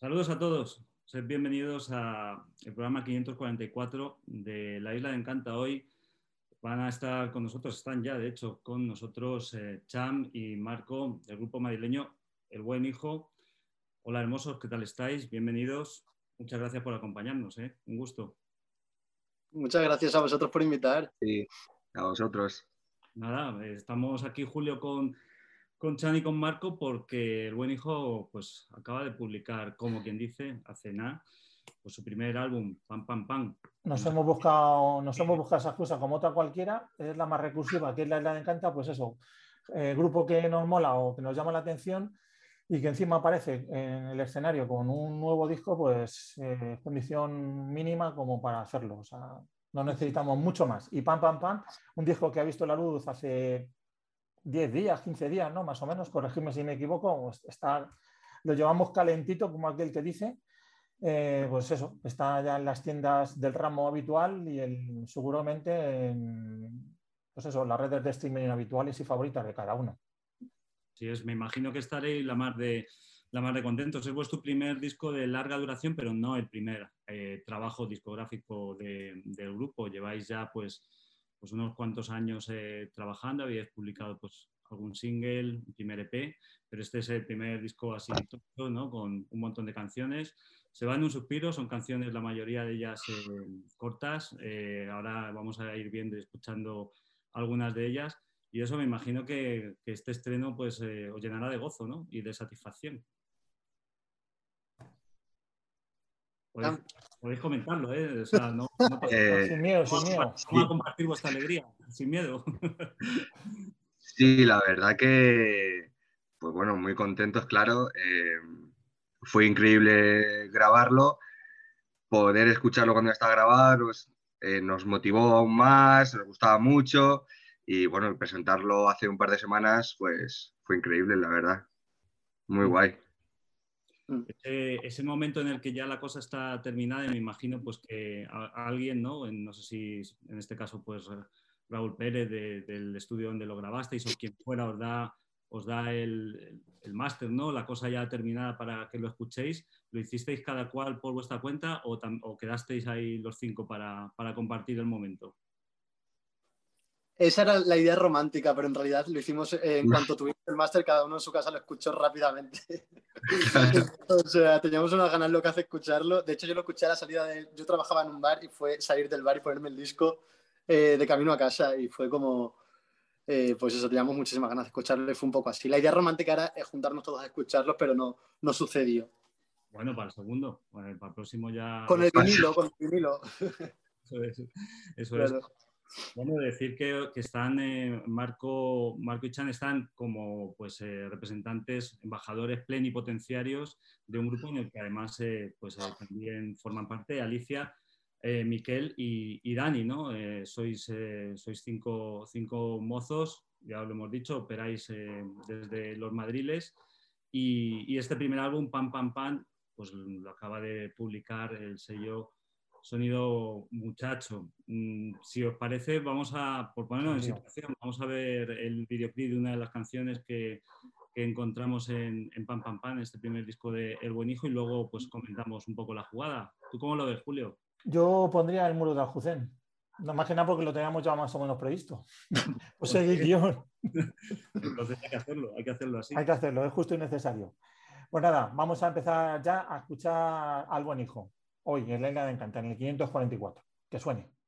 Saludos a todos. Sed bienvenidos al programa 544 de La Isla de Encanta. Hoy van a estar con nosotros, están ya de hecho con nosotros eh, Cham y Marco del grupo madrileño El Buen Hijo. Hola hermosos, ¿qué tal estáis? Bienvenidos. Muchas gracias por acompañarnos, ¿eh? un gusto. Muchas gracias a vosotros por invitar. Sí, a vosotros. Nada, estamos aquí Julio con con Chan y con Marco porque el buen hijo pues acaba de publicar, como quien dice, hace nada, pues, su primer álbum, Pam Pam Pam. Nos hemos buscado, nos hemos buscado esa excusa como otra cualquiera, es la más recursiva, que es la de encanta, pues eso, el grupo que nos mola o que nos llama la atención y que encima aparece en el escenario con un nuevo disco, pues eh, condición mínima como para hacerlo. O sea, no necesitamos mucho más. Y Pam Pam Pam, un disco que ha visto la luz hace 10 días, 15 días, ¿no? Más o menos, corregirme si me equivoco, está, lo llevamos calentito, como aquel que dice. Eh, pues eso, está ya en las tiendas del ramo habitual y el, seguramente en pues eso, las redes de streaming habituales y favoritas de cada uno. Sí, es, me imagino que estaréis la más de la más de contentos. Es vuestro primer disco de larga duración, pero no el primer eh, trabajo discográfico del grupo. Lleváis ya pues pues unos cuantos años eh, trabajando, habíais publicado pues algún single, un primer EP, pero este es el primer disco así ¿no? con un montón de canciones. Se va en un suspiro, son canciones, la mayoría de ellas eh, cortas. Eh, ahora vamos a ir viendo y escuchando algunas de ellas. Y eso me imagino que, que este estreno pues, os llenará de gozo ¿no? y de satisfacción. Podéis, comentarlo, ¿eh? O sea, no, eh, sin miedo, sin miedo. Vamos a compartir vuestra alegría, sin miedo. Sí, la verdad que, pues bueno, muy contentos, claro. Eh, fue increíble grabarlo. Poder escucharlo cuando está grabado pues, eh, nos motivó aún más, nos gustaba mucho. Y bueno, presentarlo hace un par de semanas, pues fue increíble, la verdad. Muy guay. Mm. Ese, momento en el que ya la cosa está terminada, y me imagino pues que alguien, ¿no? no sé si en este caso pues Raúl Pérez del estudio donde lo grabasteis o quien fuera os da, os da el, el máster, ¿no? La cosa ya terminada para que lo escuchéis. ¿Lo hicisteis cada cual por vuestra cuenta o, o quedasteis ahí los cinco para, para compartir el momento? Esa era la idea romántica, pero en realidad lo hicimos en cuanto tuvimos el máster, cada uno en su casa lo escuchó rápidamente. o sea, teníamos unas ganas locas de escucharlo. De hecho, yo lo escuché a la salida de... Yo trabajaba en un bar y fue salir del bar y ponerme el disco eh, de camino a casa y fue como... Eh, pues eso, teníamos muchísimas ganas de escucharlo y fue un poco así. La idea romántica era juntarnos todos a escucharlos, pero no, no sucedió. Bueno, para el segundo, para el próximo ya... Con el vinilo, con el vinilo. Eso es. Eso es. Bueno, decir que, están, eh, Marco, Marco y Chan están como pues, eh, representantes, embajadores plenipotenciarios de un grupo en el que además eh, pues, también forman parte Alicia, Miquel y, Dani, ¿no? sois sois cinco, cinco, mozos, ya lo hemos dicho, operáis desde los Madriles y, y, este primer álbum, Pam Pam Pam, pues lo acaba de publicar el sello sonido muchacho. Mm, si os parece, vamos a, por ponernos en situación, vamos a ver el videoclip de una de las canciones que, encontramos en, en, Pam Pam Pam, este primer disco de El Buen Hijo, y luego pues comentamos un poco la jugada. ¿Tú cómo lo ves, Julio? Yo pondría el muro de Aljucén. No más que nada porque lo teníamos ya más o menos previsto. o sea, guion. Entonces hay que hacerlo, hay que hacerlo así. Hay que hacerlo, es justo y necesario. Pues nada, vamos a empezar ya a escuchar al buen hijo hoy isla de Encantar, en el 544. Que suene.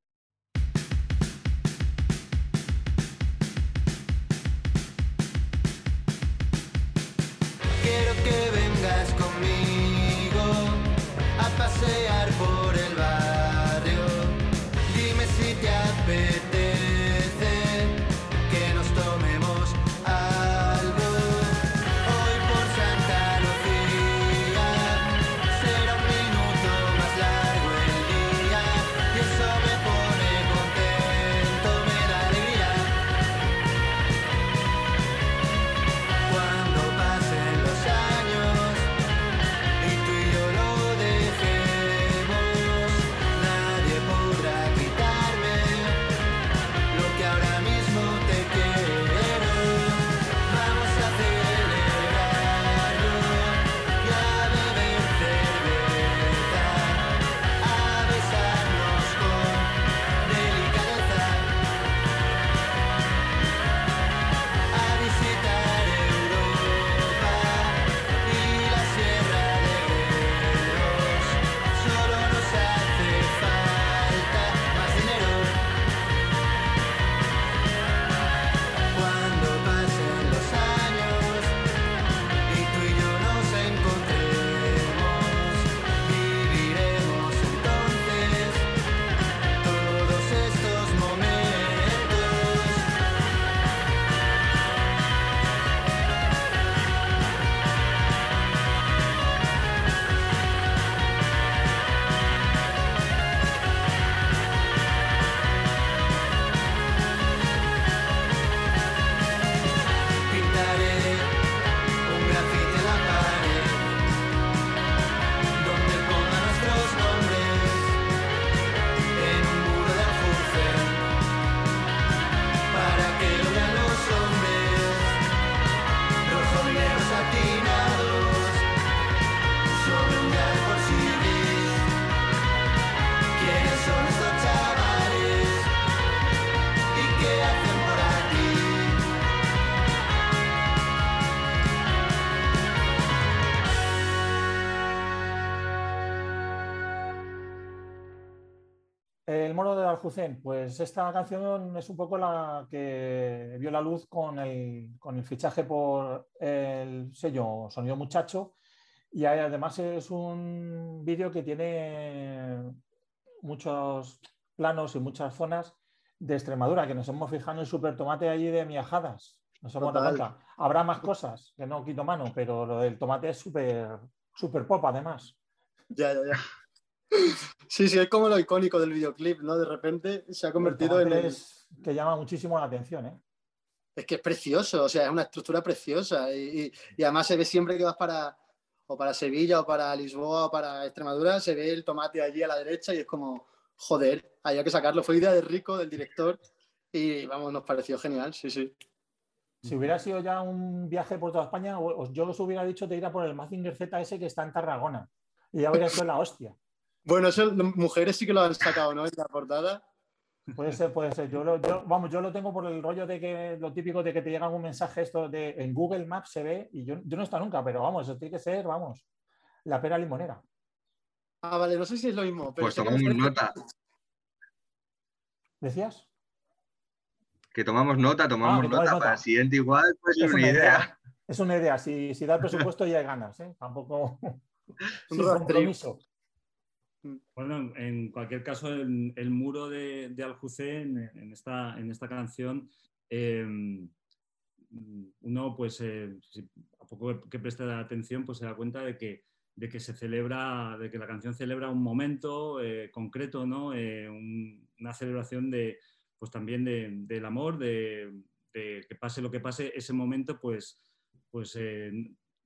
Aljucén, pues esta canción es un poco la que vio la luz con el, con el fichaje por el sello Sonido Muchacho y además es un vídeo que tiene muchos planos y muchas zonas de Extremadura, que nos hemos fijado en el super tomate allí de Miajadas. Nos hemos dado cuenta. Habrá más cosas que no quito mano, pero lo del tomate es súper super pop además. Ya, ya, ya. Sí, sí, es como lo icónico del videoclip, ¿no? De repente se ha convertido en... El... que llama muchísimo la atención, ¿eh? Es que es precioso, o sea, es una estructura preciosa y, y, además se ve siempre que vas para, o para Sevilla o para Lisboa o para Extremadura, se ve el tomate allí a la derecha y es como, joder, había que sacarlo. Fue idea de Rico, del director, y vamos, nos pareció genial, sí, sí. Si hubiera sido ya un viaje por toda España, yo os hubiera dicho de ir a por el Mazinger ZS que está en Tarragona. Y ya habría sido la hostia. Bueno, eso mujeres sí que lo han sacado, ¿no? En la portada. Puede ser, puede ser. Yo, lo, vamos, yo lo tengo por el rollo de que lo típico de que te llega un mensaje esto de en Google Maps se ve y yo, yo no está nunca, pero vamos, eso tiene que ser, vamos, la pera limonera. Ah, vale, no sé si es lo mismo. pues tomamos nota. ¿Decías? Que tomamos nota, tomamos ah, nota, para el siguiente igual, pues es una, idea. Es una idea, si, si da el presupuesto ya hay ganas, ¿eh? Tampoco un compromiso. Bueno, en cualquier caso, el, muro de, de Aljucén en, esta, canción, em, uno, pues, eh, a poco que presta atención, pues se da cuenta de que, de que se celebra, de que la canción celebra un momento eh, concreto, ¿no? Eh, una celebración de, pues también del amor, de, que pase lo que pase, ese momento, pues, pues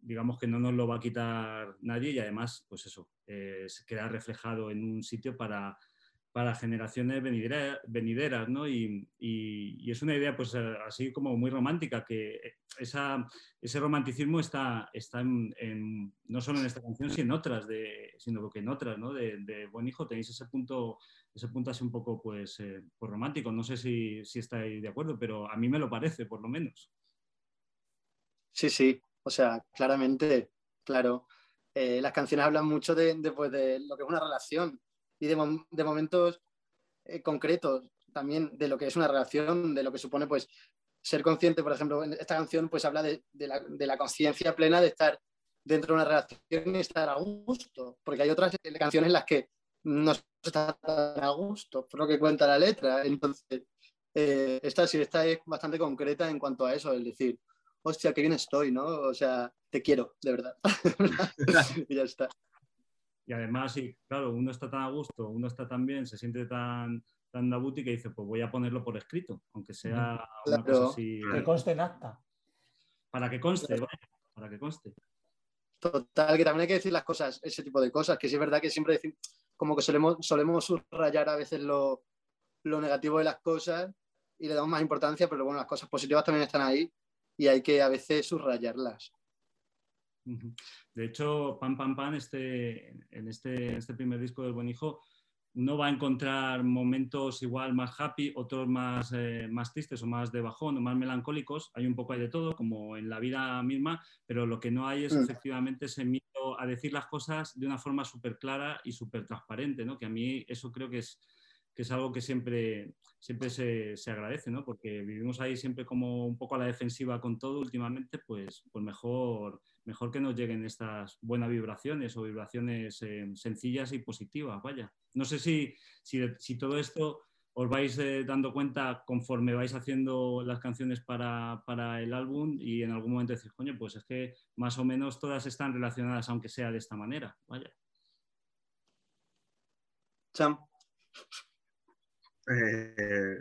digamos que no nos lo va a quitar nadie y además, pues eso, eh, queda reflejado en un sitio para, para generaciones venideras, ¿no? Y, es una idea, pues así como muy romántica, que esa, ese romanticismo está, está en, no solo en esta canción, sino en otras, de, sino que en otras, ¿no? De, Buen Hijo tenéis ese punto, ese punto así un poco, pues, eh, pues romántico. No sé si, si estáis de acuerdo, pero a mí me lo parece, por lo menos. Sí, sí, o sea, claramente, claro, eh, las canciones hablan mucho de, pues, de, lo que es una relación y de, momentos eh, concretos también de lo que es una relación, de lo que supone pues ser consciente, por ejemplo, en esta canción pues habla de, la, conciencia plena de estar dentro de una relación y estar a gusto, porque hay otras canciones en las que no se está a gusto, por lo que cuenta la letra. Entonces, eh, esta sí, esta es bastante concreta en cuanto a eso, es decir, hostia, qué bien estoy, ¿no? O sea, te quiero, de verdad. y ya está. Y además, sí, claro, uno está tan a gusto, uno está tan bien, se siente tan, tan dabuti que dice, pues voy a ponerlo por escrito, aunque sea una cosa así. Que conste en acta. Para que conste, vaya, para que conste. Total, que también hay que decir las cosas, ese tipo de cosas, que sí es verdad que siempre decimos, como que solemos, solemos subrayar a veces lo, lo negativo de las cosas y le damos más importancia, pero bueno, las cosas positivas también están ahí y hay que a veces subrayarlas. De hecho, Pam Pam Pam, este, en este, este primer disco del Buen Hijo, uno va a encontrar momentos igual más happy, otros más, eh, más tristes o más de bajón o más melancólicos. Hay un poco de todo, como en la vida misma, pero lo que no hay es mm. efectivamente ese miedo a decir las cosas de una forma súper clara y súper transparente, ¿no? que a mí eso creo que es, que es algo que siempre, siempre se, se, agradece, ¿no? Porque vivimos ahí siempre como un poco a la defensiva con todo últimamente, pues, pues mejor, mejor que nos lleguen estas buenas vibraciones o vibraciones eh, sencillas y positivas, vaya. No sé si, si, si todo esto os vais eh, dando cuenta conforme vais haciendo las canciones para, para, el álbum y en algún momento decís, coño, pues es que más o menos todas están relacionadas, aunque sea de esta manera, vaya. Cham. Eh,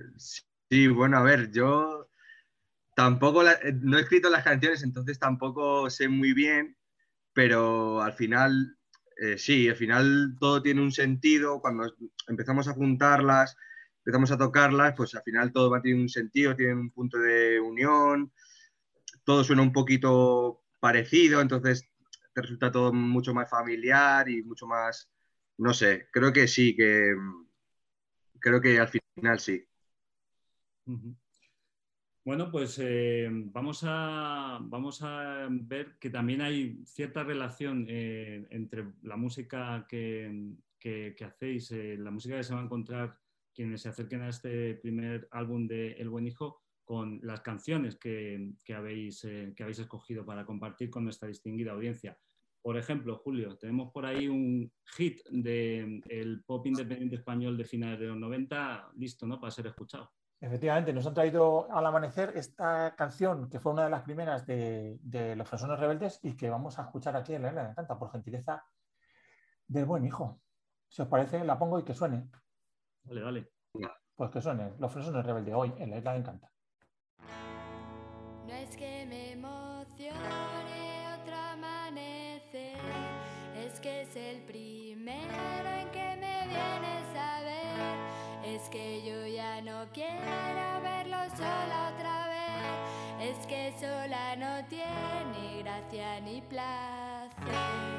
sí, bueno, a ver, yo tampoco eh, no he escrito las canciones, entonces tampoco sé muy bien, pero al final, eh, sí, al final todo tiene un sentido. Cuando empezamos a juntarlas, empezamos a tocarlas, pues al final todo va a tener un sentido, tiene un punto de unión, todo suena un poquito parecido, entonces te resulta todo mucho más familiar y mucho más, no sé, creo que sí, que creo que al final sí. Bueno, pues eh, vamos, a, vamos a ver que también hay cierta relación eh, entre la música que, hacéis, eh, la música que se va a encontrar quienes se acerquen a este primer álbum de El Buen Hijo con las canciones que, habéis, eh, que habéis escogido para compartir con nuestra distinguida audiencia. Por ejemplo, Julio, tenemos por ahí un hit del pop independiente español de finales de los 90, listo, ¿no? Para ser escuchado. Efectivamente, nos han traído al amanecer esta canción que fue una de las primeras de, Los Fresones Rebeldes y que vamos a escuchar aquí en la Isla Encanta, por gentileza del buen hijo. Si os parece, la pongo y que suene. Dale, dale. Pues que suene. Los Fresones Rebeldes hoy en la Isla Encanta. No es que me que sola no tiene gracia ni placer.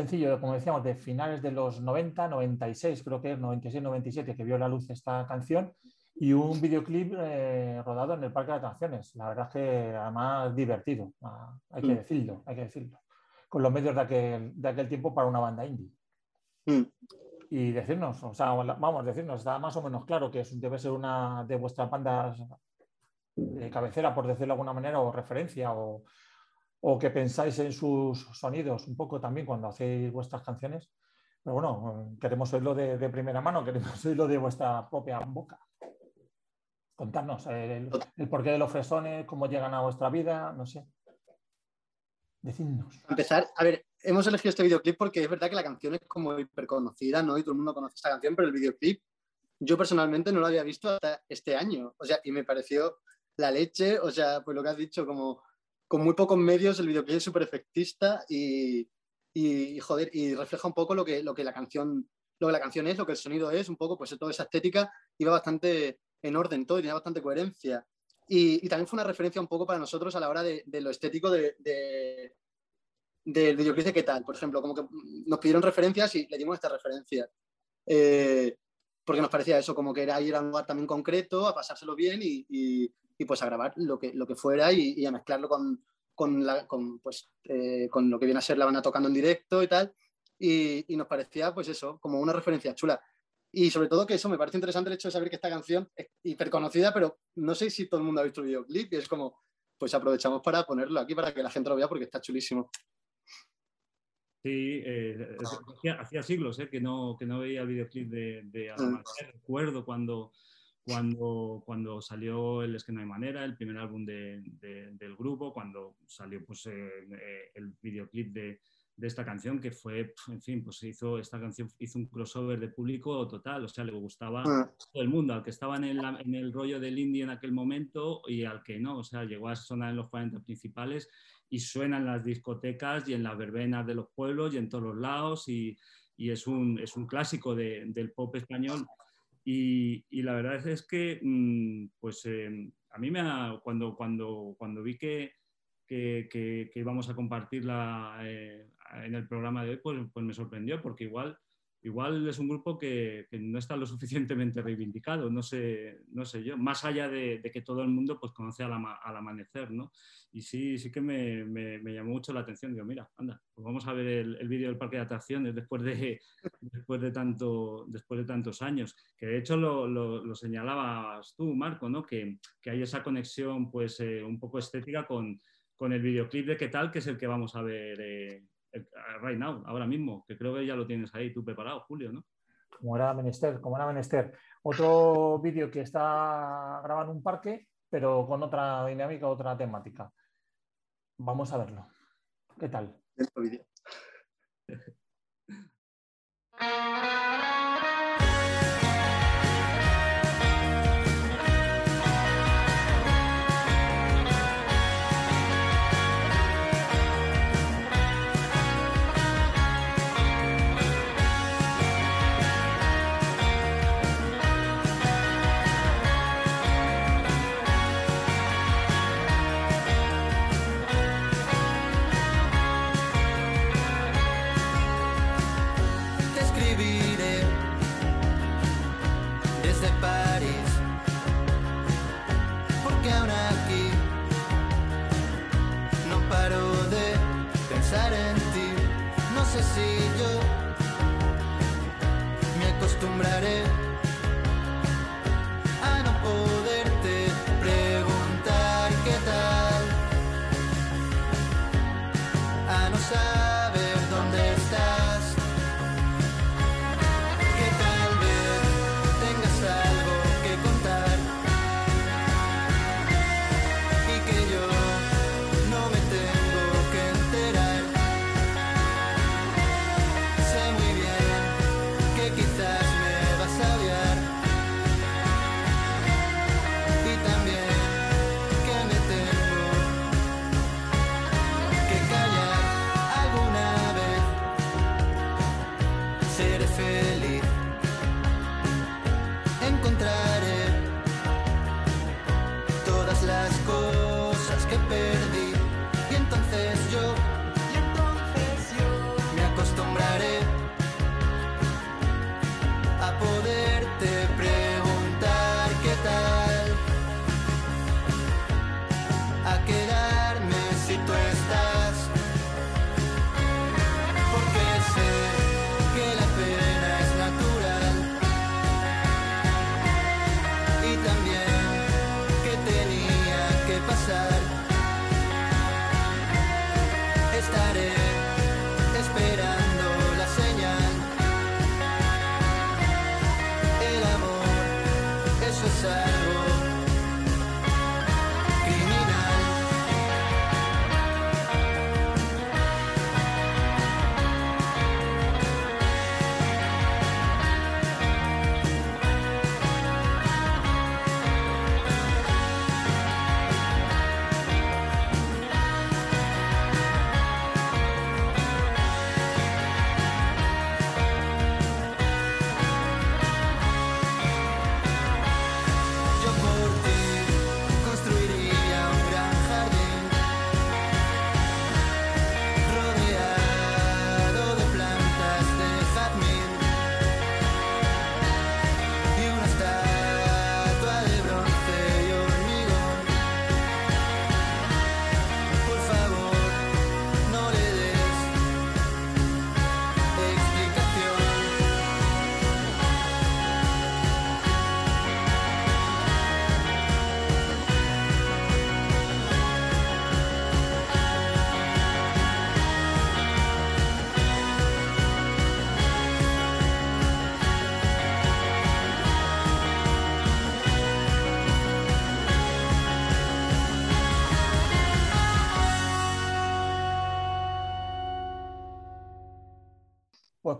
Sencillo, como decíamos, de finales de los 90, 96, creo que es 96, 97, que vio la luz esta canción, y un videoclip eh, rodado en el Parque de Atracciones. La verdad es que además divertido, ah, hay que mm. decirlo, hay que decirlo, con los medios de aquel, de aquel tiempo para una banda indie. Mm. Y decirnos, o sea, vamos, decirnos, está más o menos claro que debe ser una de vuestras bandas de cabecera, por decirlo de alguna manera, o referencia, o, o que pensáis en sus sonidos un poco también cuando hacéis vuestras canciones. Pero bueno, queremos oírlo de, primera mano, queremos oírlo de vuestra propia boca. Contarnos el, porqué de los fresones, cómo llegan a vuestra vida, no sé. Decidnos. Empezar, a ver, hemos elegido este videoclip porque es verdad que la canción es como hiper conocida, ¿no? Y todo el mundo conoce esta canción, pero el videoclip yo personalmente no lo había visto hasta este año. O sea, y me pareció la leche, o sea, pues lo que has dicho, como con muy pocos medios, el videoclip es súper efectista y, joder, y refleja un poco lo que, lo que la canción lo que la canción es, lo que el sonido es, un poco, pues toda esa estética iba bastante en orden todo y tenía bastante coherencia. Y, también fue una referencia un poco para nosotros a la hora de, de lo estético de, de, del videoclip de qué tal. Por ejemplo, como que nos pidieron referencias y le dimos esta referencia. Eh, porque nos parecía eso, como que era ir a un lugar también concreto, a pasárselo bien y, y pues a grabar lo que, lo que fuera y, a mezclarlo con, con, la, con, pues, eh, con lo que viene a ser la banda tocando en directo y tal. Y, y, nos parecía, pues eso, como una referencia chula. Y sobre todo que eso, me parece interesante el hecho de saber que esta canción es hiper conocida, pero no sé si todo el mundo ha visto el videoclip y es como, pues aprovechamos para ponerlo aquí para que la gente lo vea porque está chulísimo. Sí, eh, hacía, siglos eh, que, no, que no veía el videoclip de, de mm. Recuerdo cuando cuando, cuando salió El Es que no hay manera, el primer álbum de- de- del grupo, cuando salió pues, eh, eh, el videoclip de, de esta canción, que fue, en fin, pues hizo, esta canción hizo un crossover de público total, o sea, le gustaba Ah, todo el mundo, al que estaba en el, en el rollo del indie en aquel momento y al que no, o sea, llegó a sonar en los 40 principales y suena en las discotecas y en las verbenas de los pueblos y en todos los lados y, y es, un, es un clásico de- del pop español. Y, y la verdad es que, mm, pues eh, a mí me ha, cuando, cuando, cuando vi que, que, que- que íbamos a compartirla eh, en el programa de hoy, pues, pues me sorprendió, porque igual, igual es un grupo que, que no está lo suficientemente reivindicado, no sé, no sé yo, más allá de, de que todo el mundo pues, conoce al, ama- al amanecer, ¿no? Y sí, sí que me, me- me llamó mucho la atención, digo, mira, anda, pues vamos a ver el, el vídeo del parque de atracciones después de, después de, tanto, después de tantos años, que de hecho lo, lo- lo señalabas tú, Marco, ¿no? Que, que hay esa conexión pues eh, un poco estética con, con el videoclip de qué tal, que es el que vamos a ver eh, right now, ahora mismo, que creo que ya lo tienes ahí tú preparado, Julio, ¿no? Como era menester, como era menester. Otro vídeo que está grabado en un parque, pero con otra dinámica, otra temática. Vamos a verlo. ¿Qué tal? dentro vídeo. Yo me acostumbraré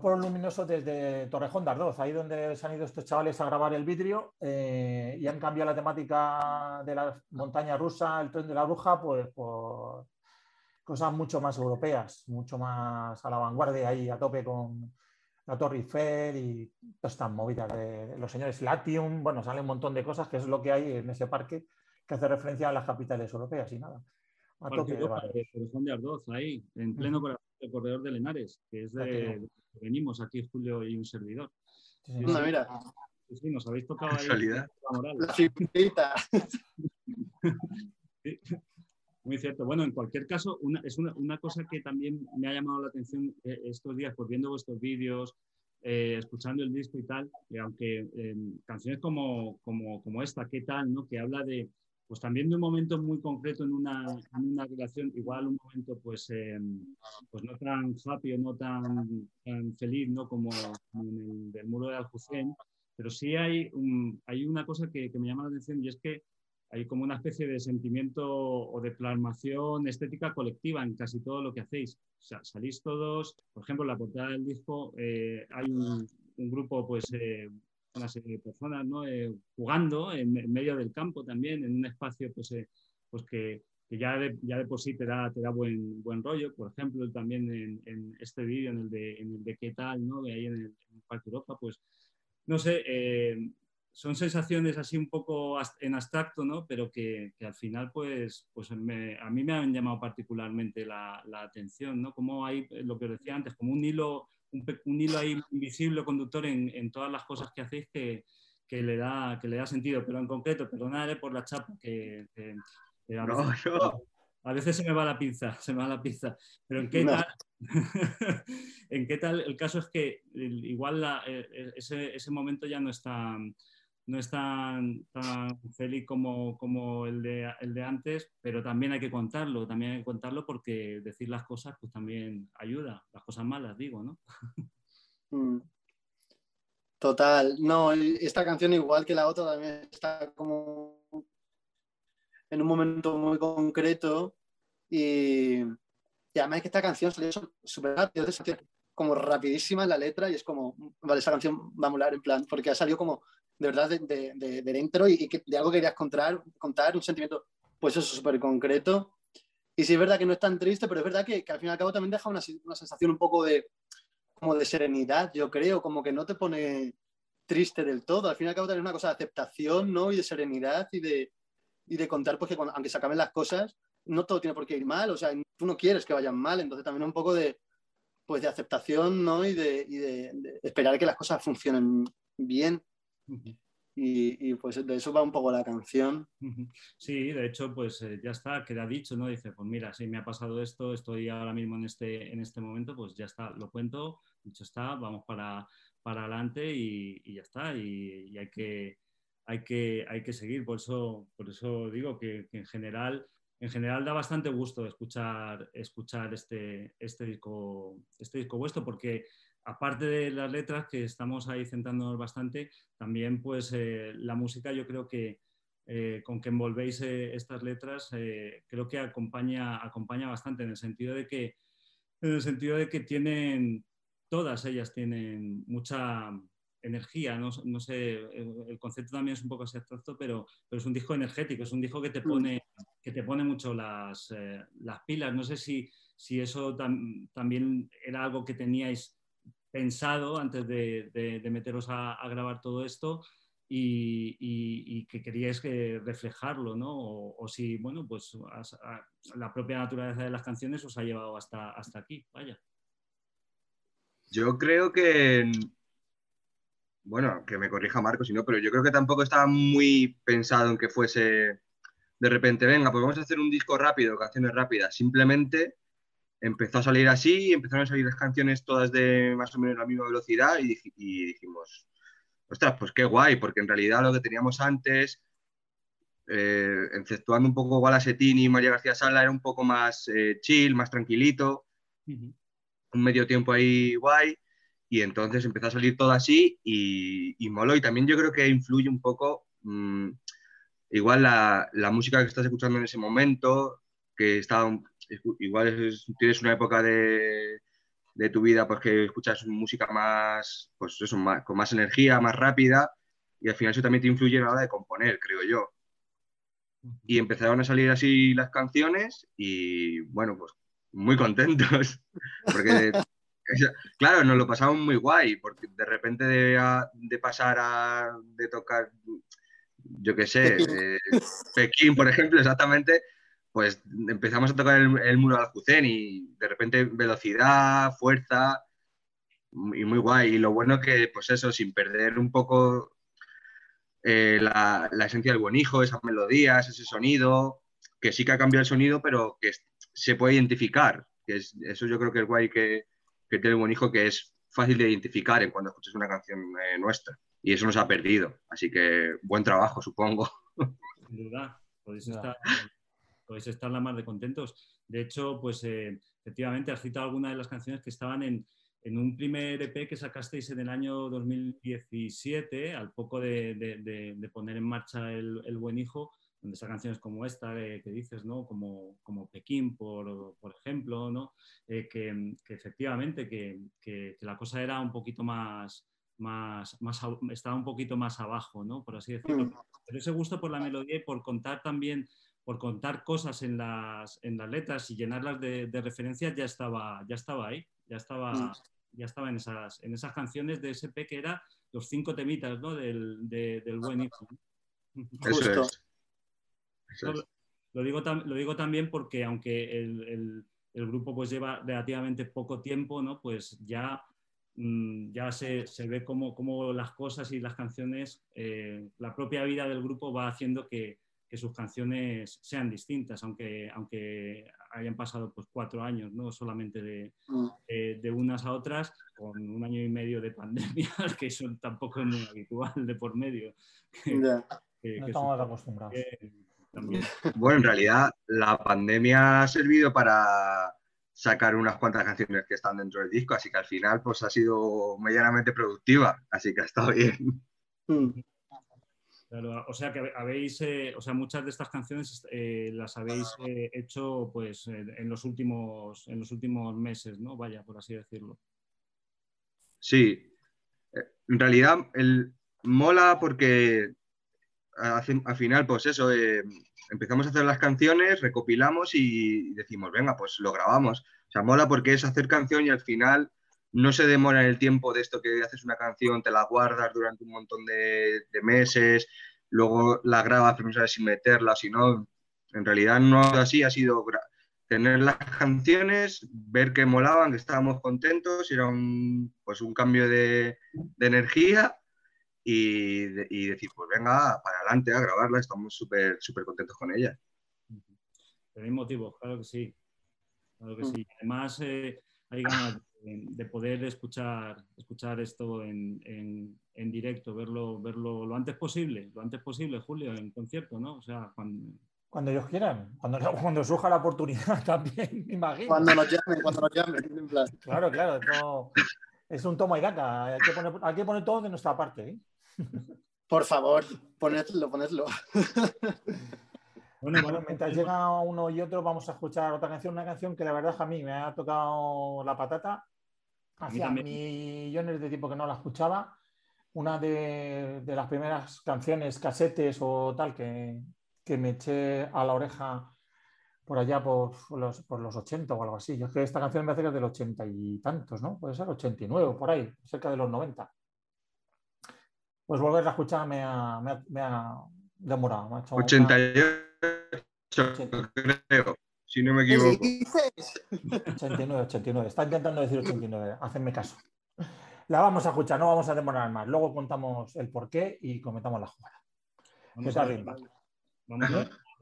Pues por un luminoso desde Torrejón de Ardoz, ahí donde se han ido estos chavales a grabar el vidrio eh, y han cambiado la temática de la montaña rusa, el tren de la bruja, pues por cosas mucho más europeas, mucho más a la vanguardia ahí a tope con la Torre Eiffel y todas estas movidas de los señores Latium, bueno, sale un montón de cosas que es lo que hay en ese parque que hace referencia a las capitales europeas y nada. A tope de bares. de Ardoz, ahí, en pleno corazón del corredor de Lenares, que es de- venimos aquí Julio y un servidor. Sí, mira, Sí, nos habéis tocado ahí la moral. la Muy cierto. Bueno, en cualquier caso, una- es una, una cosa que también me ha llamado la atención eh, estos días, pues viendo vuestros vídeos, eh, escuchando el disco y tal, y aunque eh, canciones como, como, como esta, ¿qué tal? ¿no? Que habla de, pues también de un momento muy concreto en una, en una relación, igual un momento pues, eh, pues no tan happy o no tan, feliz ¿no? como, en el del muro de Aljucén, pero sí hay, hay una cosa que, me llama la atención y es que hay como una especie de sentimiento o de plasmación estética colectiva en casi todo lo que hacéis. Salís todos, por ejemplo, en la portada del disco eh, hay un, un grupo, pues, eh, una serie de personas, ¿no? Eh, jugando en, en medio del campo también, en un espacio, pues, eh, pues que, que ya, de, ya de por sí te da, te da buen, buen rollo. Por ejemplo, también en, en este vídeo, en el de, en el de qué tal, ¿no? De ahí en el, en Parque Europa, pues, no sé, eh, son sensaciones así un poco en abstracto, ¿no? Pero que, que al final, pues, pues me- a mí me han llamado particularmente la, la atención, ¿no? Como hay, eh, lo que os decía antes, como un hilo, un, hilo ahí invisible conductor en, en todas las cosas que hacéis que, que le da, que le da sentido. Pero en concreto, perdonad por la chapa, que, que- que a, No, veces, no. a veces se me va la pinza, se me va la pinza. Pero en qué No. tal, en qué tal, el caso es que igual la- eh, ese, ese momento ya no está no es tan, feliz como, como el, de, el de antes, pero también hay que contarlo, también hay que contarlo porque decir las cosas pues también ayuda, las cosas malas digo, ¿no? Mm. Total, no, esta canción igual que la otra también está como en un momento muy concreto y, y además que esta canción salió súper rápido, como rapidísima la letra y es como, vale, esa canción va a molar en plan, porque ha salido como de verdad de, de, de- de dentro y, que de algo que querías contar, contar, un sentimiento, pues eso, súper concreto. Y sí es verdad que no es tan triste, pero es verdad que, que al fin y al cabo también deja una, una sensación un poco de, como de serenidad, yo creo, como que no te pone triste del todo. Al fin y al cabo también es una cosa de aceptación, ¿no? Y de serenidad y de, y de contar, pues que aunque se acaben las cosas, no todo tiene por qué ir mal, o sea, tú no quieres que vayan mal, entonces también un poco de, pues de aceptación, ¿no? Y de, y de esperar que las cosas funcionen bien. Y, y, pues de eso va un poco la canción. Sí, de hecho, pues eh, ya está, queda dicho, ¿no? Dice, pues mira, si me ha pasado esto, estoy ahora mismo en este, en este momento, pues ya está, lo cuento, dicho está, vamos para, para adelante y, y ya está, y, y hay, que, hay, que, hay que seguir. Por eso, por eso digo que, que en general en general da bastante gusto escuchar, escuchar este, este, disco, este disco vuestro, porque aparte de las letras, que estamos ahí centrándonos bastante, también pues eh, la música yo creo que eh, con que envolvéis eh, estas letras, creo que acompaña, acompaña bastante, en el sentido de que, en el sentido de que tienen, todas ellas tienen mucha energía, no, no sé, el, el, concepto también es un poco así abstracto, pero, pero, es un disco energético, es un disco que te pone, que te pone mucho las, las pilas. No sé si, si eso tam, también era algo que teníais pensado antes de, meteros a, grabar todo esto y, que queríais que reflejarlo, ¿no? O, si, bueno, pues la propia naturaleza de las canciones os ha llevado hasta, hasta aquí, vaya. Yo creo que bueno, que me corrija Marco si no, pero yo creo que tampoco estaba muy pensado en que fuese de repente, venga, pues vamos a hacer un disco rápido, canciones rápidas. Simplemente empezó a salir así, empezaron a salir las canciones todas de más o menos la misma velocidad y, y dijimos, ostras, pues qué guay, porque en realidad lo que teníamos antes, eh, exceptuando un poco Gualasetín y María García Sala, era un poco más eh, chill, más tranquilito, uh -huh. un medio tiempo ahí guay. Y entonces empezó a salir todo así y, y moló. Y también yo creo que influye un poco, mmm, igual la, la, música que estás escuchando en ese momento, que está, igual es, tienes una época de, de tu vida, pues que escuchas música más, pues eso, más- con más energía, más rápida, y al final eso también te influye a la hora de componer, creo yo. Y empezaron a salir así las canciones y bueno, pues muy contentos. Porque, claro, nos lo pasamos muy guay, porque de repente de, a- de pasar a de tocar, yo qué sé, Pekín. eh, Pekín, por ejemplo, exactamente, pues empezamos a tocar el, el muro de Aljucén y de repente velocidad, fuerza y muy guay. Y lo bueno que, pues eso, sin perder un poco eh, la, la esencia del buen hijo, esas melodías, ese sonido, que sí que ha cambiado el sonido, pero que se puede identificar. Que es, eso yo creo que es guay que, que tiene el buen hijo, que es fácil de identificar en cuando escuchas una canción eh, nuestra. Y eso nos ha perdido. Así que buen trabajo, supongo. Sin duda, podéis estar, podéis estar la más de contentos. De hecho, pues eh, efectivamente has citado algunas de las canciones que estaban en, en un primer EP que sacasteis en el año 2017, al poco de, de- de- de poner en marcha el, El Buen Hijo, donde están canciones como esta eh, que dices, ¿no? Como, como Pekín, por, por ejemplo, ¿no? Eh, que, que efectivamente que, que- que la cosa era un poquito más, más, estaba un poquito más abajo, ¿no? Por así decirlo. Mm. Pero ese gusto por la melodía y por contar también, por contar cosas en las, en las letras y llenarlas de, de referencias ya estaba, ya estaba ahí, ya estaba, Mm. ya estaba en esas, en esas canciones de SP que era los cinco temitas ¿no? del, de- del buen hijo. Lo digo, lo digo también porque aunque el, el- el grupo pues lleva relativamente poco tiempo, ¿no? pues ya, mm, ya se, se ve cómo, cómo las cosas y las canciones, eh, la propia vida del grupo va haciendo que, que sus canciones sean distintas, aunque, aunque hayan pasado pues, cuatro años, no solamente de, Mm. de- de unas a otras, con un año y medio de pandemia, que eso tampoco es muy habitual de por medio. que- Ya. que- No que estamos acostumbrados. que también. Bueno, en realidad la pandemia ha servido para sacar unas cuantas canciones que están dentro del disco, así que al final pues ha sido medianamente productiva, así que ha estado bien. Claro, o sea que habéis, eh, o sea, muchas de estas canciones eh, las habéis eh, hecho pues en, los últimos, en los últimos meses, ¿no? Vaya, por así decirlo. Sí, en realidad el, mola porque al, al final pues eso, empezamos a hacer las canciones, recopilamos y decimos, venga, pues lo grabamos. O sea, mola porque es hacer canción y al final no se demora en el tiempo de esto que haces una canción, te la guardas durante un montón de, de meses, luego la grabas, pero no sabes si meterla si no. En realidad no ha sido así, ha sido tener las canciones, ver que molaban, que estábamos contentos, era un, pues un cambio de, de energía y, de- y decir, pues venga, para adelante a grabarla, estamos súper súper contentos con ella. Tenéis motivos, claro que sí. Claro que Mm. sí. Además, eh, hay ganas de, de poder escuchar, escuchar esto en, en- en directo, verlo, verlo lo antes posible, lo antes posible, Julio, en concierto, ¿no? O sea, cuando, Cuando ellos quieran, cuando, cuando surja la oportunidad también, me imagino. Cuando nos llamen, cuando nos llamen. en plan. Claro, claro, esto es un toma y daca. Hay que poner, hay que poner todo de nuestra parte. ¿eh? Por favor, ponedlo, ponedlo. Bueno, mientras llega uno y otro, vamos a escuchar otra canción, una canción que la verdad a mí me ha tocado la patata. Hacía millones de tiempo que no la escuchaba. Una de, de las primeras canciones, casetes o tal, que, que me eché a la oreja por allá por los, por los 80 o algo así. Yo es que esta canción me hace que es del 80 y tantos, ¿no? Puede ser 89 o por ahí, cerca de los 90. Pues volverla a escuchar me ha, me ha- me ha demorado. me ha hecho una- 88, creo, si no me ¿Qué equivoco. dices? 89, 89. Está intentando decir 89. Hacedme caso. La vamos a escuchar, no vamos a demorar más. Luego contamos el porqué y comentamos la jugada. vamos a ver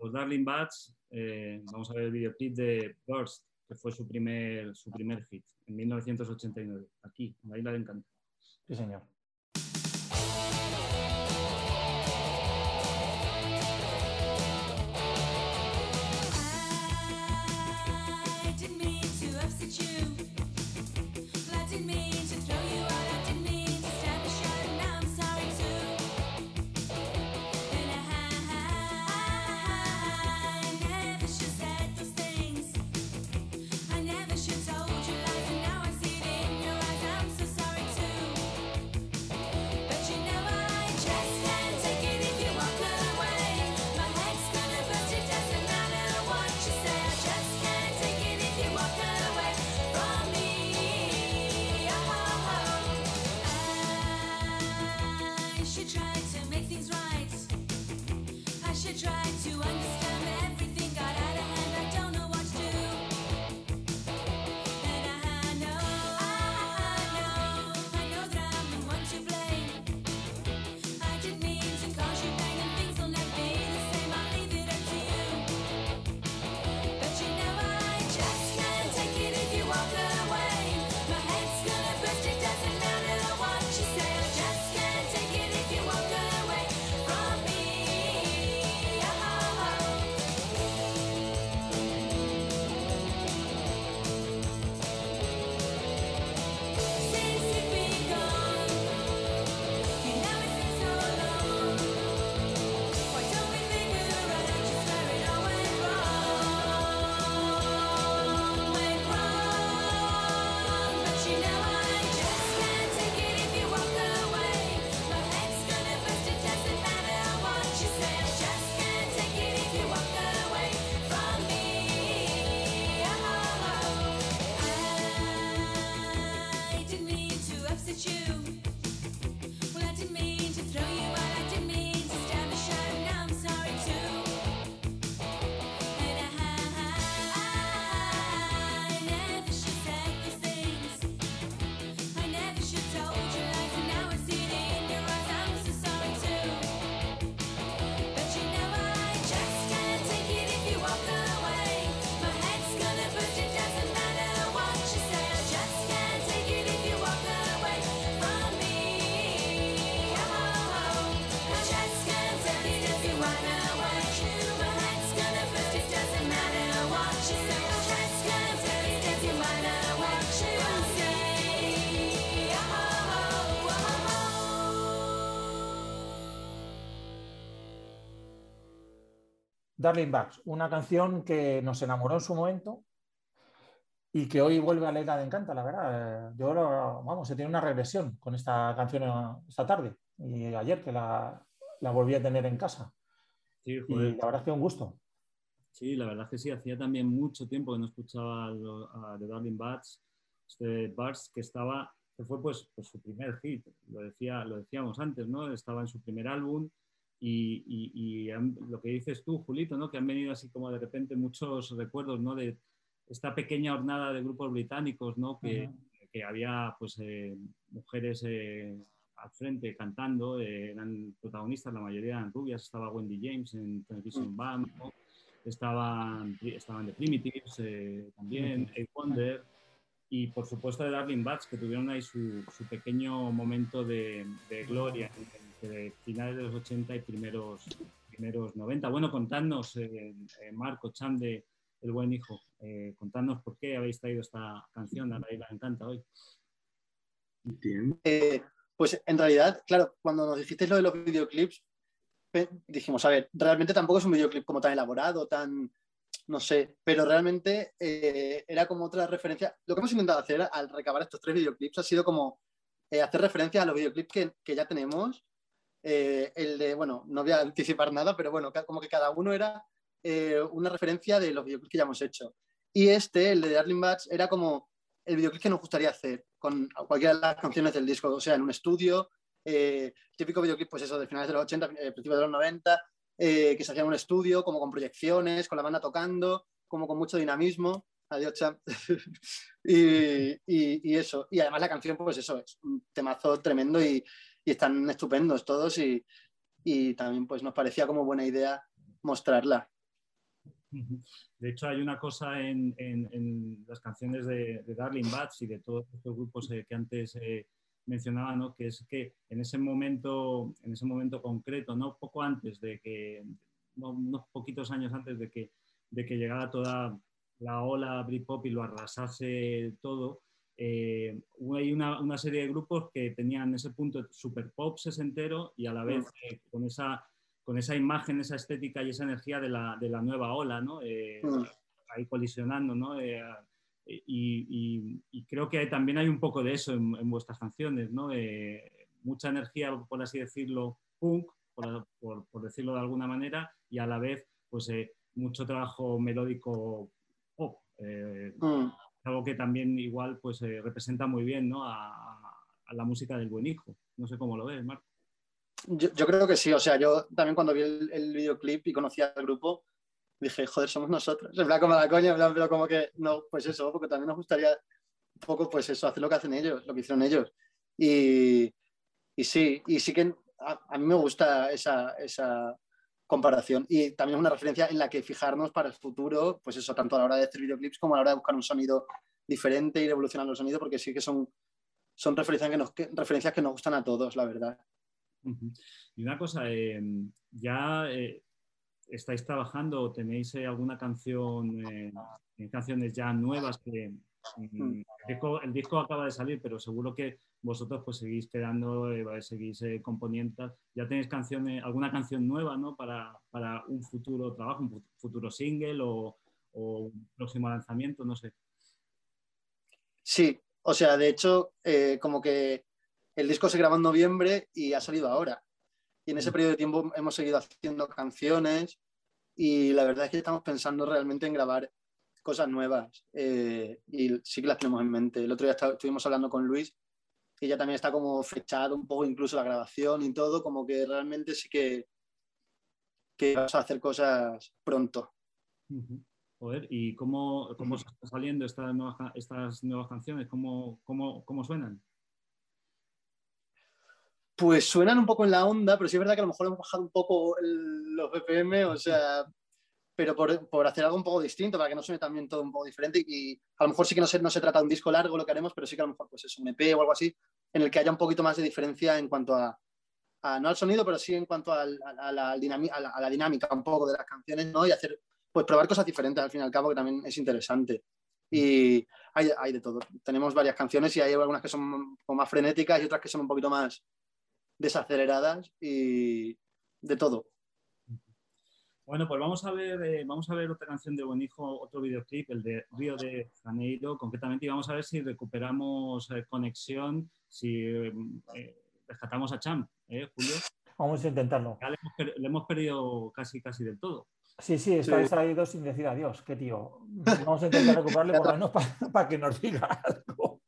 los Darling Bats, eh, vamos a ver el videoclip de Burst, que fue su primer, su primer hit en 1989, aquí, en la isla de Encanto. Sí, señor. Darling Bugs, una canción que nos enamoró en su momento y que hoy vuelve a Leila de Encanta, la verdad. Eh, Yo, lo- vamos, he tenido una regresión con esta canción eh, esta tarde y ayer que la, la volví a tener en casa. Sí, Y la verdad es que un gusto. Sí, la verdad es que sí, hacía también mucho tiempo que no escuchaba lo- a The Darling Bats, este Bars que estaba, que fue pues, pues su primer hit, lo, decía, lo decíamos antes, ¿no? Estaba en su primer álbum y, y- y han- lo que dices tú, Julito, ¿no? Que han venido así como de repente muchos recuerdos, ¿no? De esta pequeña hornada de grupos británicos, ¿no? Que, Ujú. que había pues eh, mujeres eh, al frente cantando, eh, eran protagonistas, la mayoría eran rubias, estaba Wendy James en Television Band, ¿no? estaban, estaban The Primitives eh, también. Eight Wonder y por supuesto de Darling Bats que tuvieron ahí su, su pequeño momento de, de gloria entre finales de los 80 y primeros, primeros 90. Bueno, contadnos, eh, eh, Marco, Chan de El Buen Hijo, eh, contadnos por qué habéis traído esta canción, a la Isla Encanta hoy. Eh, pues en realidad, claro, cuando nos dijisteis lo de los videoclips, dijimos, a ver, realmente tampoco es un videoclip como tan elaborado, tan, no sé, pero realmente eh, era como otra referencia. Lo que hemos intentado hacer al recabar estos tres videoclips ha sido como eh, hacer referencia a los videoclips que, que ya tenemos. Eh, el de, bueno, no voy a anticipar nada, pero bueno, como que cada uno era eh, una referencia de los videoclips que ya hemos hecho. Y este, el de Darling Bats, era como el videoclip que nos gustaría hacer con cualquiera de las canciones del disco, o sea, en un estudio, eh, típico videoclip, pues eso, de finales de los 80, eh, principios de los 90, eh, que se hacía en un estudio, como con proyecciones, con la banda tocando, como con mucho dinamismo. Adiós, champ. y, y- y eso. Y además la canción, pues eso, es un temazo tremendo y, y están estupendos todos y, y también pues nos parecía como buena idea mostrarla. De hecho, hay una cosa en, en- las canciones de, Darling Bats y de todos estos grupos eh, que antes eh, mencionaba, ¿no? que es que en ese momento, en ese momento concreto, ¿no? poco antes de que, no- unos poquitos años antes de que, de que llegara toda la ola Britpop y lo arrasase todo, eh, ahí una, una serie de grupos que tenían ese punto super pop sesentero y a la vez eh, con esa con esa imagen, esa estética y esa energía de la, de la nueva ola, ¿no? Eh, Mm. ahí colisionando, ¿no? Eh, y, y- y creo que también hay un poco de eso en, en vuestras canciones, ¿no? Eh, mucha energía, por así decirlo, punk, por, por- por decirlo de alguna manera, y a la vez, pues, eh, mucho trabajo melódico pop. Mm. Algo que también igual, pues, eh, representa muy bien, ¿no? A, la música del buen hijo. No sé cómo lo ves, Marco. Yo, creo que sí, o sea, yo también cuando vi el, el videoclip y conocí al grupo, dije, joder, somos nosotros. En plan, como la coña, en plan, pero como que, no, pues eso, porque también nos gustaría un poco, pues eso, hacer lo que hacen ellos, lo que hicieron ellos. Y, y sí, y sí que a, a mí me gusta esa, esa comparación. Y también es una referencia en la que fijarnos para el futuro, pues eso, tanto a la hora de hacer videoclips como a la hora de buscar un sonido diferente y de evolucionar los sonidos, porque sí que son, son referencias, que nos, que- referencias que nos gustan a todos, la verdad. Y una cosa, eh, ¿ya eh, estáis trabajando o tenéis eh, alguna canción, eh, canciones ya nuevas que mm, el, disco, el disco acaba de salir, pero seguro que vosotros pues seguís quedando, eh, seguís eh, componiendo, ya tenéis canciones, alguna canción nueva, ¿no? Para, para un futuro trabajo, un fu- futuro single o, o un próximo lanzamiento, no sé. Sí, o sea, de hecho, eh, como que el disco se grabó en noviembre y ha salido ahora. Y en ese periodo de tiempo hemos seguido haciendo canciones y la verdad es que estamos pensando realmente en grabar cosas nuevas eh, y sí que las tenemos en mente. El otro día está- estuvimos hablando con Luis y ya también está como fechado un poco incluso la grabación y todo, como que realmente sí que, que vamos a hacer cosas pronto. Joder, ¿y cómo, cómo están saliendo estas nuevas, estas nuevas canciones? ¿Cómo, cómo, cómo suenan? Pues suenan un poco en la onda, pero sí es verdad que a lo mejor hemos bajado un poco el- los BPM, o sea, pero por, por hacer algo un poco distinto, para que no suene también todo un poco diferente. Y a lo mejor sí que no se, no se trata de un disco largo lo que haremos, pero sí que a lo mejor pues es un EP o algo así, en el que haya un poquito más de diferencia en cuanto a, a- no al sonido, pero sí en cuanto al- a, a la, dinami- la- a la dinámica un poco de las canciones, ¿no? Y hacer, pues probar cosas diferentes al fin y al cabo, que también es interesante. Y hay, hay de todo. Tenemos varias canciones y hay algunas que son como más frenéticas y otras que son un poquito más desaceleradas y de todo. Bueno, pues vamos a ver, eh, vamos a ver otra canción de Buen Hijo, otro videoclip, el de Río de Janeiro, concretamente, y vamos a ver si recuperamos eh, conexión, si eh, eh, rescatamos a Champ, ¿eh, Julio? Vamos a intentarlo. Ya le hemos, per- le hemos perdido casi, casi del todo. Sí, sí, está Sí. distraído sin decir adiós. Qué tío. Vamos a intentar recuperarle por lo menos para que nos diga algo.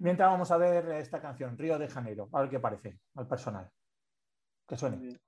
Mientras vamos a ver esta canción, Río de Janeiro, a ver qué parece al personal. Que suene.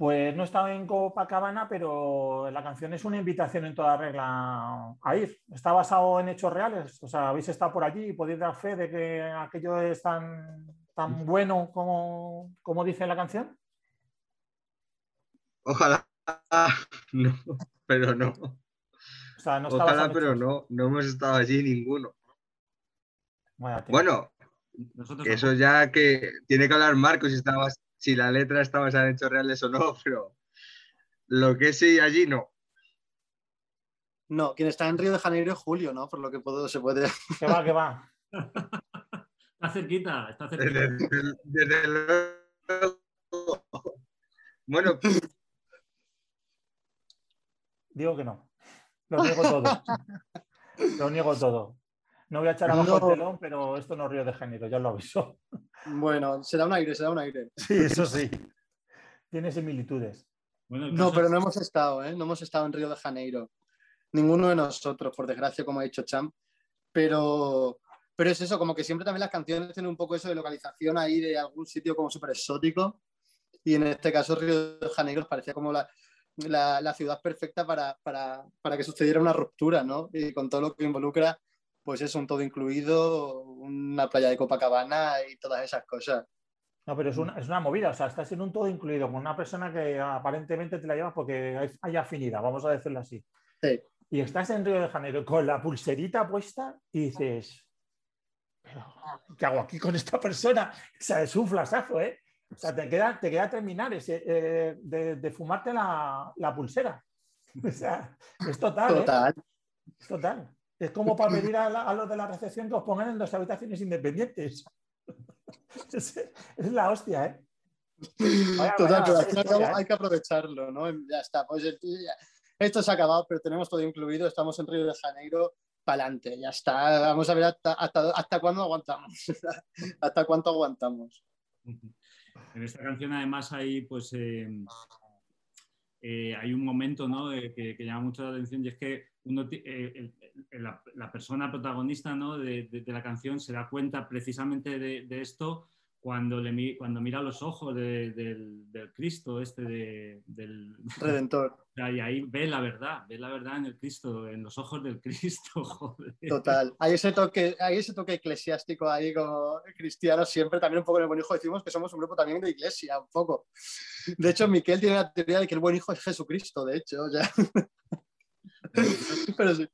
Pues no estaba en Copacabana, pero la canción es una invitación en toda regla a ir. Está basado en hechos reales. O sea, habéis estado por allí y podéis dar fe de que aquello es tan, tan bueno como, como dice la canción. Ojalá, no, pero no. O sea, no Ojalá, pero no. No hemos estado allí ninguno. Bueno, Nosotros que eso ya que tiene que hablar Marcos si, estaba, si la letra está basada en hechos reales o no, pero lo que sí allí no. No, quien está en Río de Janeiro es Julio, ¿no? Por lo que puedo, se puede. Que va, que va. Está cerquita, está cerquita. Desde, desde luego. Bueno, Digo que no. Lo niego todo. Lo niego todo. No voy a echar abajo No. el telón, pero esto no es Río de Janeiro, ya lo aviso. Bueno, se da un aire, se da un aire. Sí, eso sí. Tiene similitudes. Bueno, No, pero es- no hemos estado, ¿eh? No hemos estado en Río de Janeiro. Ninguno de nosotros, por desgracia, como ha dicho Cham. Pero, pero es eso, como que siempre también las canciones tienen un poco eso de localización ahí de algún sitio como súper exótico. Y en este caso Río de Janeiro parecía como la, la, la ciudad perfecta para, para, para que sucediera una ruptura, ¿no? Y con todo lo que involucra, pues es un todo incluido, una playa de Copacabana y todas esas cosas. No, pero es una, es una movida, o sea, estás en un todo incluido con una persona que aparentemente te la llevas porque hay, hay afinidad, vamos a decirlo así. Sí. y estás en Río de Janeiro con la pulserita puesta y dices, "Pero, ¿qué hago aquí con esta persona? O sea, es un flasazo, ¿eh? O sea, te queda, te queda terminar ese, eh, de, de fumarte la, la pulsera. O sea, es total, ¿eh? Total. Es total. Es como para pedir a, la- a los de la recepción que os pongan en dos habitaciones independientes. Es, es la hostia, ¿eh? Vaya- Total, vaya pero al fin y al cabo historia, ¿eh? hay que aprovecharlo, ¿no? Ya está, pues ya- esto se ha acabado, pero tenemos todo incluido, estamos en Río de Janeiro, para adelante, ya está. Vamos a ver hasta, hasta, hasta cuándo aguantamos. hasta cuánto aguantamos. En esta canción además hay pues eh, eh, hay un momento ¿no? que llama mucho la atención y es que uno eh, la, la persona protagonista ¿no? de, de- de la canción se da cuenta precisamente de, de esto cuando, le, cuando mira los ojos de- del, del Cristo este de- del, Redentor, y ahí ve la verdad, ve la verdad en el Cristo, en los ojos del Cristo, joder. total. Hay ese toque, hay ese toque eclesiástico ahí como cristiano siempre, también un poco en el buen hijo decimos que somos un grupo también de iglesia, un poco. De hecho, Miquel tiene la teoría de que el buen hijo es Jesucristo, de hecho, sea. Pero sí,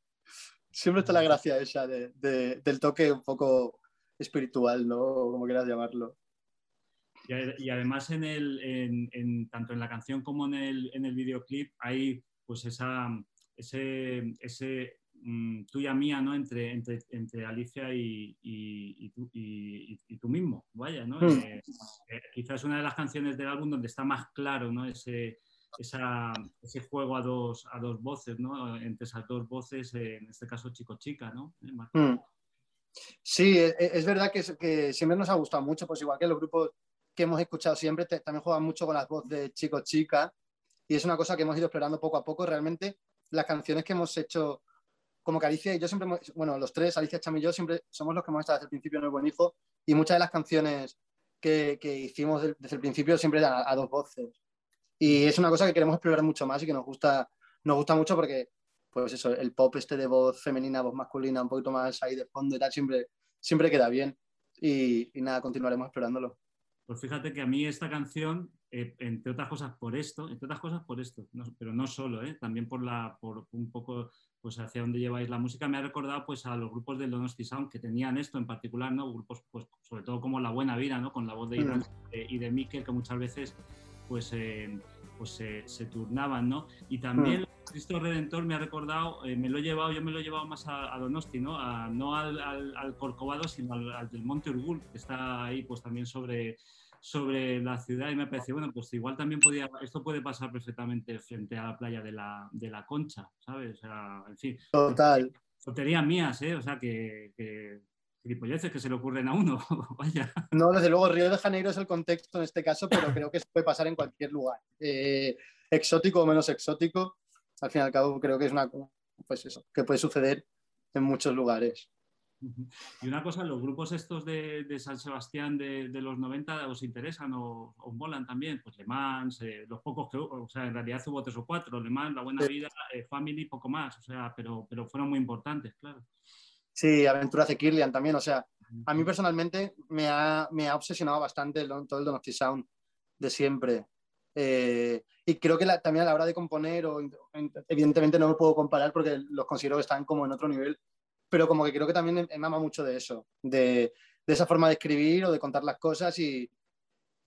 siempre está la gracia esa de- de- del toque un poco espiritual, ¿no? O como quieras llamarlo. Y, ade- y además en el, en, en- tanto en la canción como en el, en el videoclip hay pues esa, ese, ese mm, tuya mía, ¿no? Entre, entre, entre Alicia y, y- y tú, y- y- y tú mismo, vaya, ¿no? Mm. Eh, eh, quizás una de las canciones del álbum donde está más claro, ¿no? Ese, ese juego a dos, a dos voces, ¿no? Entre esas dos voces, eh, en este caso chico-chica, ¿no? Eh, más- Mm. Sí, e- e- es verdad que, siempre nos ha gustado mucho, pues igual que los grupos que hemos escuchado siempre también juegan mucho con las voces de chico-chica y es una cosa que hemos ido explorando poco a poco. Realmente las canciones que hemos hecho, como que Alicia y yo siempre, hemos- bueno, los tres, Alicia, Cham y yo, siempre somos los que hemos estado desde el principio en El Buen Hijo y muchas de las canciones que, hicimos de- desde el principio siempre a dos voces. Y es una cosa que queremos explorar mucho más y que nos gusta, nos gusta mucho porque, pues eso, el pop este de voz femenina, voz masculina, un poquito más ahí de fondo y tal, siempre, siempre queda bien. Y, y nada, continuaremos explorándolo. Pues fíjate que a mí esta canción, eh, entre otras cosas por esto, entre otras cosas por esto, no- pero no solo, ¿eh? también por la, por un poco, pues hacia dónde lleváis la música, me ha recordado pues a los grupos del Donosti Sound que tenían esto en particular, ¿no? Grupos, pues sobre todo como La Buena Vida, ¿no? Con la voz de Iván eh, y de Miquel, que muchas veces pues, eh, pues se, se turnaban, ¿no? Y también Cristo Redentor me ha recordado, eh, me lo he llevado, yo me lo he llevado más a, a Donosti, ¿no? A- no al, al- al Corcovado, sino al, al del Monte Urgul, que está ahí pues también sobre, sobre la ciudad y me pareció, bueno, pues igual también podía, esto puede pasar perfectamente frente a la playa de la, de la Concha, ¿sabes? O sea, en fin, Total. tonterías mías, ¿eh? O sea, que, que gilipolleces que se le ocurren a uno, vaya. No, desde luego, Río de Janeiro es el contexto en este caso, pero creo que se puede pasar en cualquier lugar. Eh, exótico o menos exótico, al fin y al cabo creo que es una, pues eso, que puede suceder en muchos lugares. Y una cosa, ¿los grupos estos de, de San Sebastián de, de los 90 os interesan o os molan también? Pues Le Mans, eh, los pocos que hubo, o sea, en realidad hubo tres o cuatro, Le Mans, La Buena. Vida, eh, Family, poco más, o sea, pero, pero fueron muy importantes, claro. Sí, Aventuras de Kirlian también, o sea, a mí personalmente me ha, me ha obsesionado bastante el, todo el Donosti Sound de siempre. Eh, y creo que la- también a la hora de componer, o, evidentemente no me puedo comparar porque los considero que están como en otro nivel, pero como que creo que también me mama mucho de eso, de, de esa forma de escribir o de contar las cosas y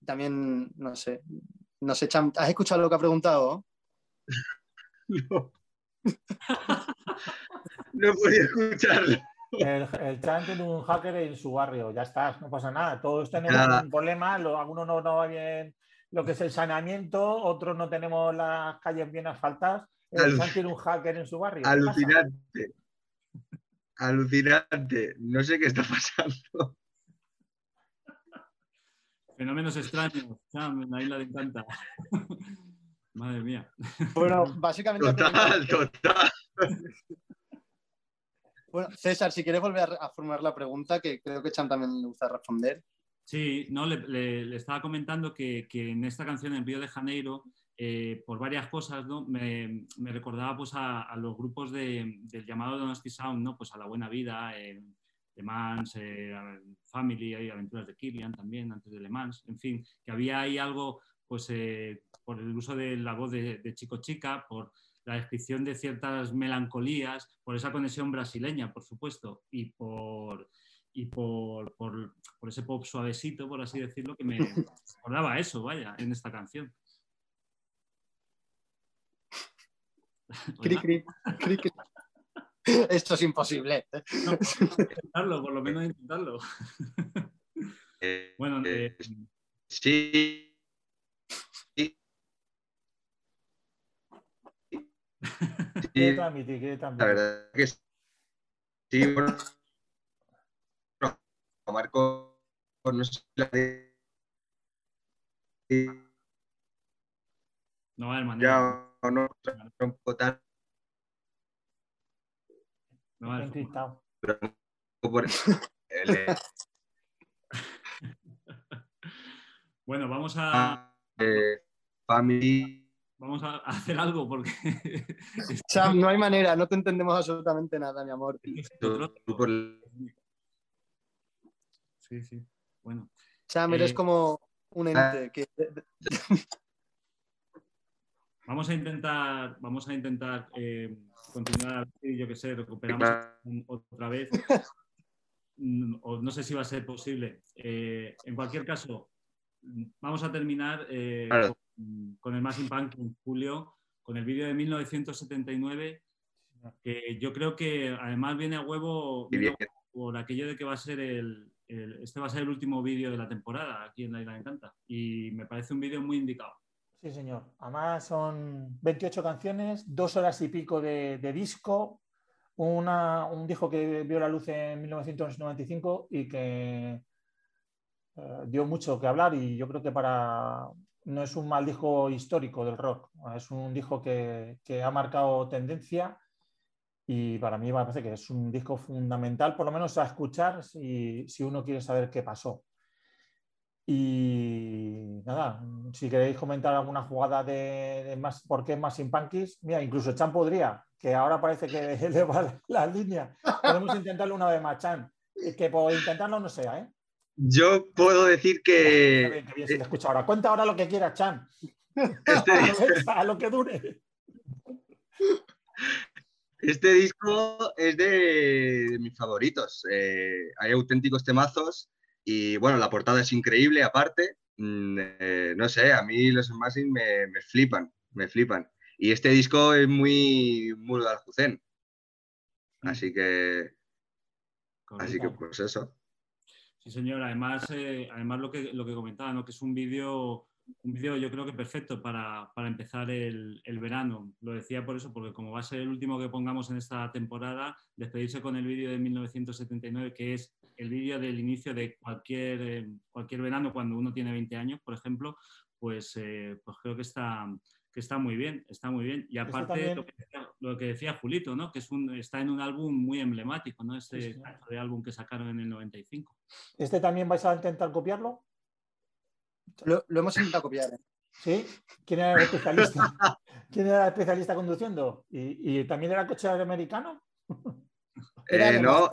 también, no sé, no sé, Cham, ¿has escuchado lo que ha preguntado? No. no podía escucharlo. El, el Chan tiene un hacker en su barrio, ya está, no pasa nada. Todos tenemos Nada. un problema, lo- algunos no nos va bien lo que es el saneamiento, otros no tenemos las calles bien asfaltadas. El Alu- Chan tiene un hacker en su barrio. Alucinante. Alucinante. No sé qué está pasando. Fenómenos extraños, Cham, a Isla le encanta. Madre mía. Bueno, básicamente... Total, total. Bueno, César, si quieres volver a, formular la pregunta, que creo que Cham también le gusta responder. Sí, no, le, le- le estaba comentando que, que en esta canción, en Río de Janeiro, eh, por varias cosas, ¿no? me, me recordaba pues, a, a los grupos de- del llamado Donosti Sound, ¿no? pues a La Buena Vida, eh, Le Mans, eh, Family, hay Aventuras de Killian también, antes de Le Mans, en fin, que había ahí algo, pues eh, por el uso de la voz de, de Chico Chica, por la descripción de ciertas melancolías, por esa conexión brasileña, por supuesto, y por, y por, por- por ese pop suavecito, por así decirlo, que me recordaba eso, vaya, en esta canción. Cri, cri, cri, cri. Esto es imposible. ¿eh? Intentarlo, por lo menos intentarlo. Eh, Bueno, eh, eh. Sí. Sí, transmitir, quiere la verdad que sí. Bueno, Marco, no sé si la de- no va a haber manera. ya no, un poco tal, no. Encriptado. por eh, Bueno, vamos a, eh, Family. Vamos a hacer algo porque Sam, no hay manera, no te entendemos absolutamente nada, mi amor. Sí, sí. Bueno, Sam, eres Eh, como un ente que vamos a intentar, vamos a intentar eh, continuar, yo que sé, recuperamos otra vez. O no sé si va a ser posible. Eh, en cualquier caso, vamos a terminar eh, Claro. Con, el Massive Punk en julio, con el vídeo de 1979, que yo creo que además viene a huevo por aquello de que va a ser el, el- este va a ser el último vídeo de la temporada aquí en La Isla Encanta. Y me parece un vídeo muy indicado. Sí, señor. Además son 28 canciones, dos horas y pico de, de disco, una- un disco que vio la luz en 1995 y que eh, dio mucho que hablar y yo creo que para no es un mal disco histórico del rock, es un disco que, que ha marcado tendencia y para mí me parece que es un disco fundamental, por lo menos a escuchar si, si uno quiere saber qué pasó. Y nada, si queréis comentar alguna jugada de, de más, por qué más sin Punkies, mira, incluso Chan podría, que ahora parece que le va la, la línea. Podemos intentarlo una vez más, Chan. Que por intentarlo no sea, ¿eh? Yo puedo decir que bien, que bien se le escucha ahora. Cuenta ahora lo que quieras, Chan. este, a lo que dure. este disco es de, de mis favoritos. Eh, hay auténticos temazos y bueno, la portada es increíble aparte. Mm, eh, no sé, a mí los Smashing me, me flipan, me flipan. Y este disco es muy, muy Aljucén. Así que, así que pues eso. Sí, señor. Además, eh, además lo que, lo que comentaba, ¿no? que es un vídeo, un vídeo yo creo que perfecto para, para empezar el, el verano. Lo decía por eso, porque como va a ser el último que pongamos en esta temporada, despedirse con el vídeo de 1979, que es el vídeo del inicio de cualquier, eh, cualquier verano cuando uno tiene 20 años, por ejemplo, pues, eh, pues creo que está, que está muy bien, está muy bien. Y aparte también- lo, que decía, lo que decía Julito, ¿no? que es un, está en un álbum muy emblemático, ¿no? Este Sí, sí. cacho de álbum que sacaron en el 95. ¿Este también vais a intentar copiarlo? lo, lo hemos intentado copiar. ¿eh? ¿Sí? ¿Quién era el especialista? ¿Quién era el especialista conduciendo? ¿Y, y también era coche americano? Era Eh, no,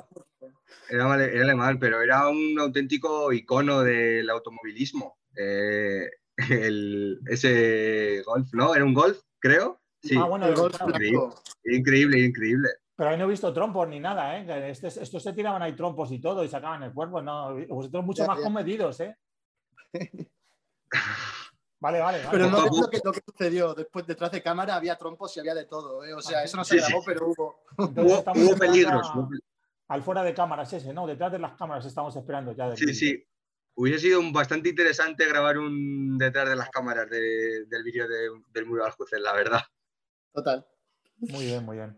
era, era alemán, pero era un auténtico icono del automovilismo. Eh, el- ese golf, ¿no? Era un golf, creo. Sí, Ah, bueno, El golf blanco. increíble, increíble. Pero ahí no he visto trompos ni nada, ¿eh? Este- estos se tiraban ahí trompos y todo y sacaban el cuerpo. No, vosotros mucho Ya, más ya. comedidos, ¿eh? Vale, vale, vale. Pero no es lo que, lo que sucedió. Después, detrás de cámara había trompos y había de todo. ¿eh? O sea, eso no sí, se grabó, pero hubo. Entonces Hubo, hubo peligros. a- Al fuera de cámaras ese, ¿no? Detrás de las cámaras estamos esperando ya. Sí, sí. Hubiese sido un- bastante interesante grabar un detrás de las cámaras de- del vídeo de- del muro de Aljucén, la verdad. Total. Muy bien, muy bien.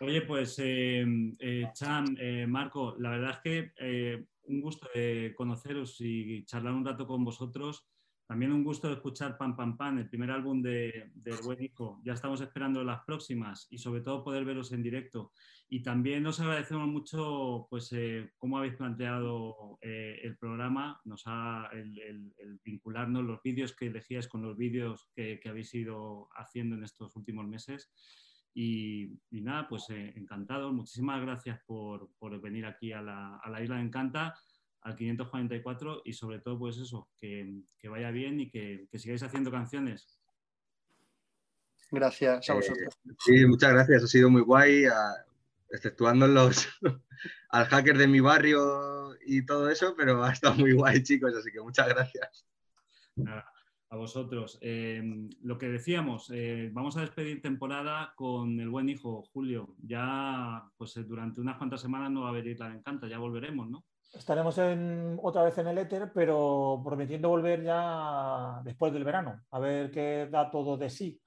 Oye, pues eh, eh, Chan, eh, Marco, la verdad es que eh, un gusto de conoceros y charlar un rato con vosotros. También un gusto escuchar Pam Pam Pam, el primer álbum de, del buen hijo. Ya estamos esperando las próximas y sobre todo poder veros en directo. Y también os agradecemos mucho pues, eh, cómo habéis planteado eh, el programa, nos ha, el, vincularnos los vídeos que elegíais con los vídeos que, que habéis ido haciendo en estos últimos meses. Y, y nada, pues eh, encantado. Muchísimas gracias por, por venir aquí a la, a la Isla de Encanta, al 544 y sobre todo pues eso, que, que vaya bien y que, que sigáis haciendo canciones. Gracias a Eh, vosotros. Sí, muchas gracias, ha sido muy guay, a- exceptuando los, al hacker de mi barrio y todo eso, pero ha estado muy guay, chicos, así que muchas gracias. Nada, a vosotros. Eh, lo que decíamos, eh, vamos a despedir temporada con el buen hijo, Julio. Ya, pues eh, durante unas cuantas semanas no va a haber Isla de Encanta, ya volveremos, ¿no? Estaremos en- otra vez en el éter, pero prometiendo volver ya después del verano, a ver qué da todo de sí.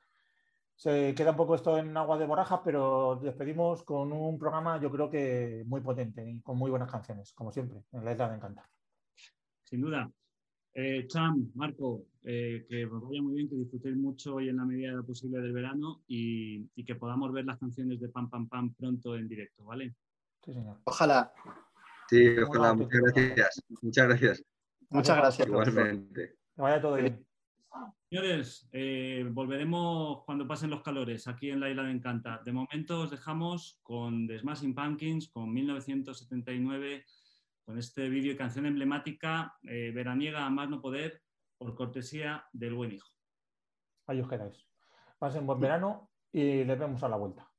Se queda un poco esto en agua de borraja, pero despedimos con un programa yo creo que muy potente y con muy buenas canciones, como siempre, en la isla de Encanta. Sin duda. Eh, Cham, Marco, eh, que os vaya muy bien, que disfrutéis mucho y en la medida de lo posible del verano y, y que podamos ver las canciones de Pam Pam Pam pronto en directo, ¿vale? Sí, señor. Ojalá. Sí, ojalá, Bueno, muchas gracias. Muchas gracias. Muchas gracias. Igualmente. Que vaya todo bien. Señores, eh, volveremos cuando pasen los calores aquí en la Isla de Encanta. De momento os dejamos con The Smashing Pumpkins, con 1979, con este vídeo y canción emblemática eh, veraniega a más no poder, por cortesía del buen hijo. Ahí os quedáis. Pasen buen verano y les vemos a la vuelta.